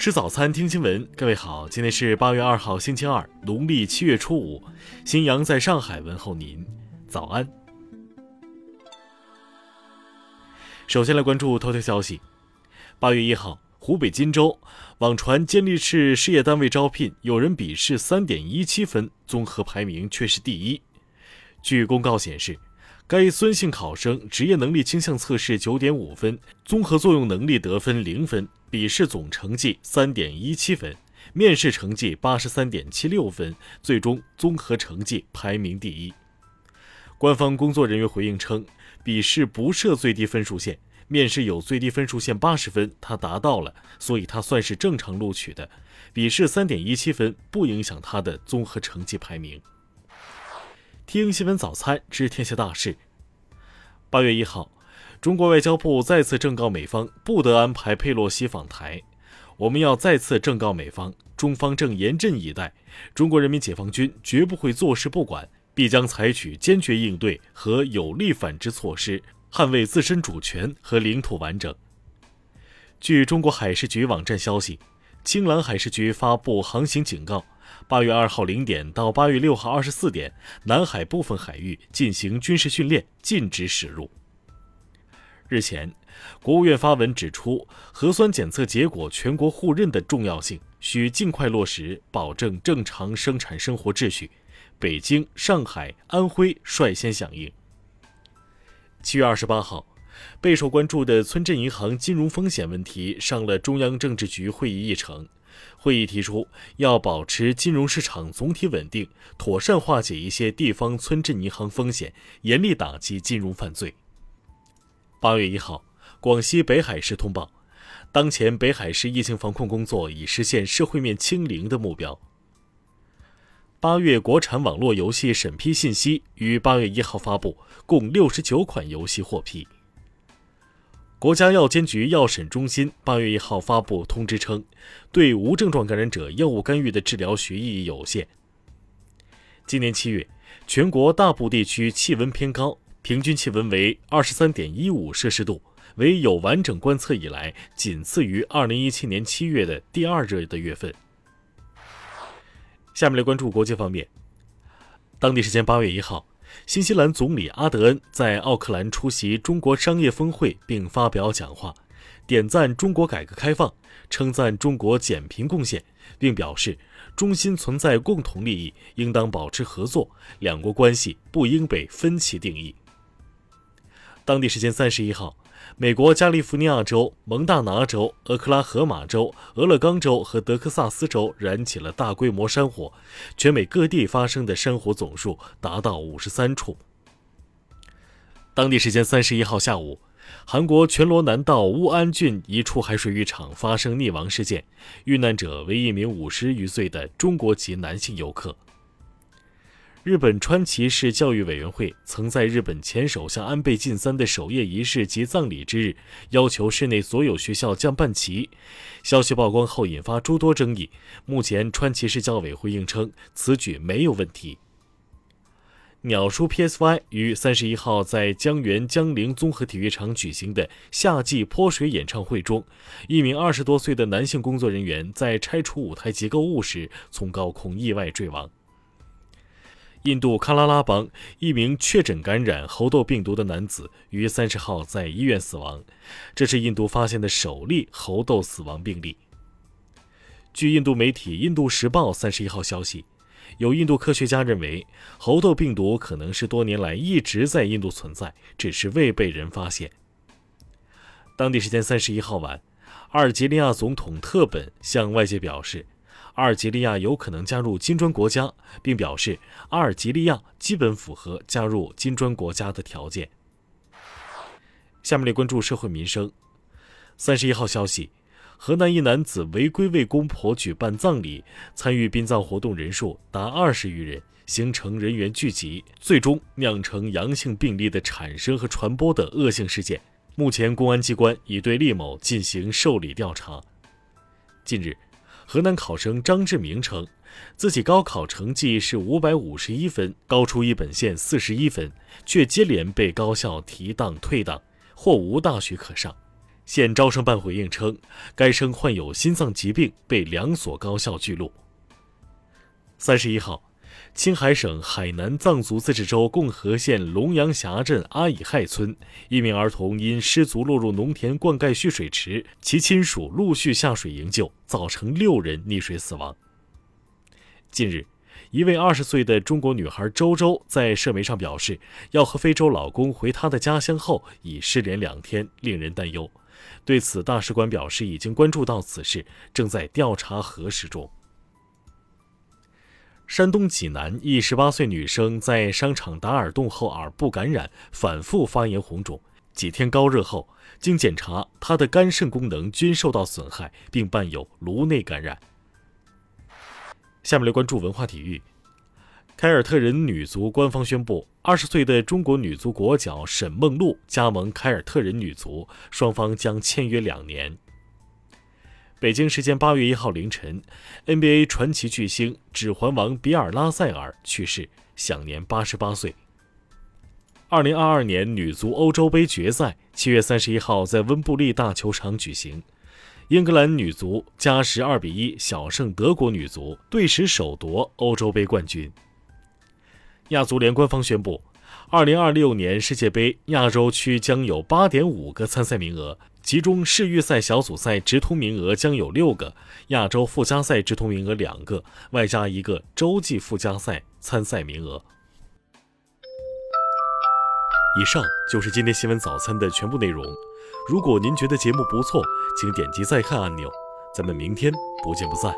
吃早餐，听新闻。各位好，今天是八月二号，星期二，农历七月初五。新阳在上海问候您，早安。首先来关注头条消息。八月一号，湖北荆州网传监利市事业单位招聘，有人笔试三点一七分，综合排名却是第一。据公告显示。该孙姓考生职业能力倾向测试九点五分，综合作用能力得分零分，笔试总成绩三点一七分，面试成绩八十三点七六分，最终综合成绩排名第一。官方工作人员回应称，笔试不设最低分数线，面试有最低分数线八十分，他达到了，所以他算是正常录取的。笔试三点一七分不影响他的综合成绩排名。听新闻早餐知天下大事。八月一号，中国外交部再次正告美方不得安排佩洛西访台。我们要再次正告美方，中方正严阵以待，中国人民解放军绝不会坐视不管，必将采取坚决应对和有力反制措施，捍卫自身主权和领土完整。据中国海事局网站消息，青蓝海事局发布航行警告。八月二号零点到八月六号二十四点，南海部分海域进行军事训练，禁止驶入。日前，国务院发文指出，核酸检测结果全国互认的重要性，需尽快落实，保证正常生产生活秩序。北京、上海、安徽率先响应。七月二十八号，备受关注的村镇银行金融风险问题上了中央政治局会议议程。会议提出，要保持金融市场总体稳定，妥善化解一些地方村镇银行风险，严厉打击金融犯罪。八月一号，广西北海市通报，当前北海市疫情防控工作已实现社会面清零的目标。八月国产网络游戏审批信息于八月一号发布，共六十九款游戏获批。国家药监局药审中心八月一号发布通知称，对无症状感染者药物干预的治疗学意义有限。今年七月，全国大部地区气温偏高，平均气温为二十三点一五摄氏度，为有完整观测以来仅次于二零一七年七月的第二热的月份。下面来关注国际方面，当地时间八月一号。新西兰总理阿德恩在奥克兰出席中国商业峰会并发表讲话，点赞中国改革开放，称赞中国减贫贡献，并表示中心存在共同利益，应当保持合作，两国关系不应被分歧定义。当地时间三十一号。美国加利福尼亚州、蒙大拿州、俄克拉荷马州、俄勒冈州和德克萨斯州燃起了大规模山火，全美各地发生的山火总数达到五十三处。当地时间三十一号下午，韩国全罗南道乌安郡一处海水浴场发生溺亡事件，遇难者为一名五十余岁的中国籍男性游客。日本川崎市教育委员会曾在日本前首相安倍晋三的守夜仪式及葬礼之日，要求市内所有学校降半旗。消息曝光后，引发诸多争议。目前，川崎市教委回应称，此举没有问题。鸟叔 PSY 于三十一号在江原江陵综合体育场举行的夏季泼水演唱会中，一名二十多岁的男性工作人员在拆除舞台结构物时，从高空意外坠亡。印度喀拉拉邦一名确诊感染猴痘病毒的男子于三十号在医院死亡，这是印度发现的首例猴痘死亡病例。据印度媒体《印度时报》三十一号消息，有印度科学家认为，猴痘病毒可能是多年来一直在印度存在，只是未被人发现。当地时间三十一号晚，阿尔及利亚总统特本向外界表示。阿尔及利亚有可能加入金砖国家，并表示阿尔及利亚基本符合加入金砖国家的条件。下面来关注社会民生。三十一号消息，河南一男子违规为公婆举办葬礼，参与殡葬活动人数达二十余人，形成人员聚集，最终酿成阳性病例的产生和传播的恶性事件。目前，公安机关已对厉某进行受理调查。近日。河南考生张志明称，自己高考成绩是五百五十一分，高出一本线四十一分，却接连被高校提档退档，或无大学可上。县招生办回应称，该生患有心脏疾病，被两所高校拒录。三十一号，青海省海南藏族自治州共和县龙阳峡镇阿以亥村，一名儿童因失足落入农田灌溉蓄水池，其亲属陆续下水营救，造成六人溺水死亡。近日，一位二十岁的中国女孩周周在社媒上表示，要和非洲老公回她的家乡后，已失联两天，令人担忧。对此，大使馆表示已经关注到此事，正在调查核实中。山东济南一十八岁女生在商场打耳洞后耳部感染，反复发炎红肿，几天高热后，经检查，她的肝肾功能均受到损害，并伴有颅内感染。下面来关注文化体育。凯尔特人女足官方宣布，二十岁的中国女足国脚沈梦露加盟凯尔特人女足，双方将签约两年。北京时间八月一号凌晨，NBA 传奇巨星、指环王比尔·拉塞尔去世，享年八十八岁。二零二二年女足欧洲杯决赛七月三十一号在温布利大球场举行，英格兰女足加时二比一小胜德国女足，队史首夺欧洲杯冠军。亚足联官方宣布，二零二六年世界杯亚洲区将有八点五个参赛名额，其中世预赛小组赛直通名额将有六个，亚洲附加赛直通名额两个，外加一个洲际附加赛参赛名额。以上就是今天新闻早餐的全部内容。如果您觉得节目不错，请点击再看按钮。咱们明天不见不散。